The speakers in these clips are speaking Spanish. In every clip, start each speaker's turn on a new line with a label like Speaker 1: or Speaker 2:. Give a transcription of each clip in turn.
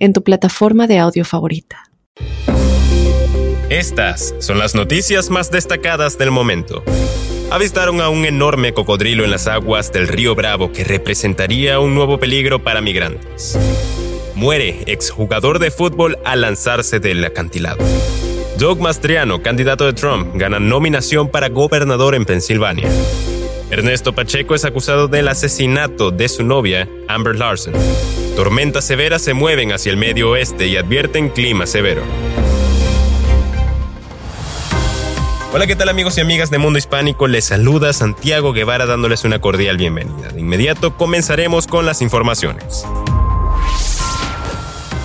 Speaker 1: en tu plataforma de audio favorita.
Speaker 2: Estas son las noticias más destacadas del momento. Avistaron a un enorme cocodrilo en las aguas del río Bravo que representaría un nuevo peligro para migrantes. Muere exjugador de fútbol al lanzarse del acantilado. Doug Mastriano, candidato de Trump, gana nominación para gobernador en Pensilvania. Ernesto Pacheco es acusado del asesinato de su novia, Amber Larson. Tormentas severas se mueven hacia el medio oeste y advierten clima severo. Hola, ¿qué tal amigos y amigas de Mundo Hispánico? Les saluda Santiago Guevara dándoles una cordial bienvenida. De inmediato comenzaremos con las informaciones.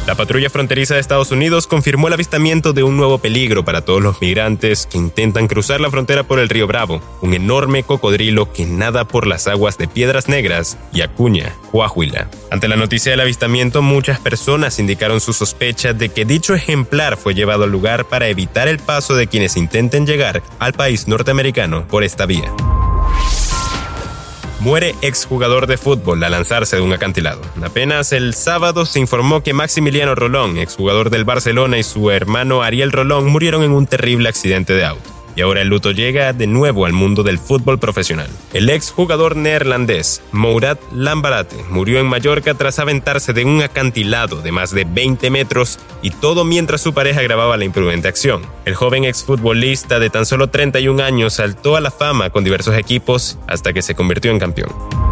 Speaker 2: La patrulla fronteriza de Estados Unidos confirmó el avistamiento de un nuevo peligro para todos los migrantes que intentan cruzar la frontera por el río Bravo, un enorme cocodrilo que nada por las aguas de Piedras Negras y Acuña, Coahuila. Ante la noticia del avistamiento, muchas personas indicaron su sospecha de que dicho ejemplar fue llevado al lugar para evitar el paso de quienes intenten llegar al país norteamericano por esta vía. Muere exjugador de fútbol al lanzarse de un acantilado. Apenas el sábado se informó que Maximiliano Rolón, exjugador del Barcelona, y su hermano Ariel Rolón murieron en un terrible accidente de auto y ahora el luto llega de nuevo al mundo del fútbol profesional. El ex jugador neerlandés Mourad Lambarate murió en Mallorca tras aventarse de un acantilado de más de 20 metros y todo mientras su pareja grababa la imprudente acción. El joven exfutbolista de tan solo 31 años saltó a la fama con diversos equipos hasta que se convirtió en campeón.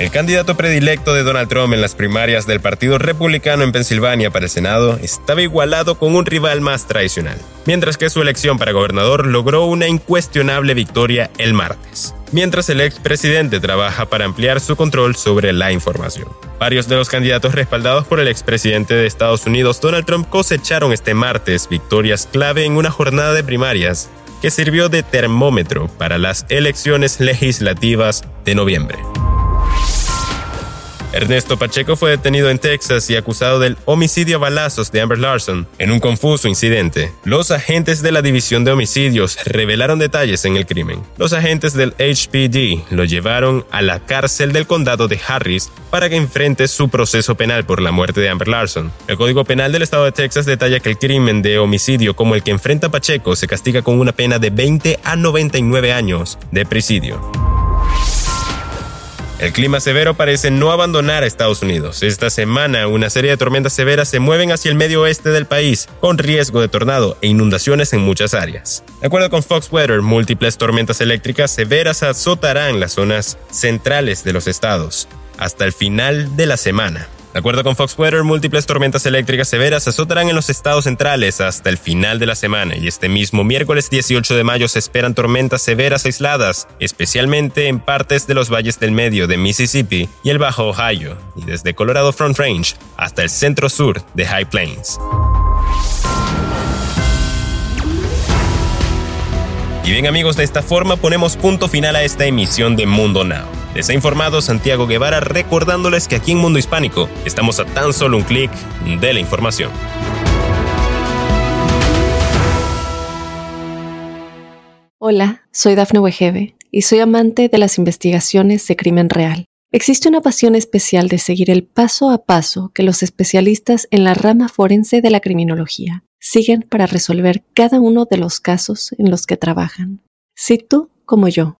Speaker 2: El candidato predilecto de Donald Trump en las primarias del Partido Republicano en Pensilvania para el Senado estaba igualado con un rival más tradicional, mientras que su elección para gobernador logró una incuestionable victoria el martes, mientras el expresidente trabaja para ampliar su control sobre la información. Varios de los candidatos respaldados por el expresidente de Estados Unidos, Donald Trump, cosecharon este martes victorias clave en una jornada de primarias que sirvió de termómetro para las elecciones legislativas de noviembre. Ernesto Pacheco fue detenido en Texas y acusado del homicidio a balazos de Amber Larson en un confuso incidente. Los agentes de la División de Homicidios revelaron detalles en el crimen. Los agentes del HPD lo llevaron a la cárcel del condado de Harris para que enfrente su proceso penal por la muerte de Amber Larson. El Código Penal del Estado de Texas detalla que el crimen de homicidio como el que enfrenta Pacheco se castiga con una pena de 20 a 99 años de presidio. El clima severo parece no abandonar a Estados Unidos. Esta semana, una serie de tormentas severas se mueven hacia el medio oeste del país, con riesgo de tornado e inundaciones en muchas áreas. De acuerdo con Fox Weather, múltiples tormentas eléctricas severas azotarán las zonas centrales de los estados hasta el final de la semana. De acuerdo con Fox Weather, múltiples tormentas eléctricas severas se azotarán en los estados centrales hasta el final de la semana y este mismo miércoles 18 de mayo se esperan tormentas severas aisladas, especialmente en partes de los valles del medio de Mississippi y el Bajo Ohio, y desde Colorado Front Range hasta el centro sur de High Plains. Y bien amigos, de esta forma ponemos punto final a esta emisión de Mundo Now. Les ha informado Santiago Guevara recordándoles que aquí en Mundo Hispánico estamos a tan solo un clic de la información.
Speaker 1: Hola, soy Dafne Wegebe y soy amante de las investigaciones de crimen real. Existe una pasión especial de seguir el paso a paso que los especialistas en la rama forense de la criminología siguen para resolver cada uno de los casos en los que trabajan. Si tú, como yo,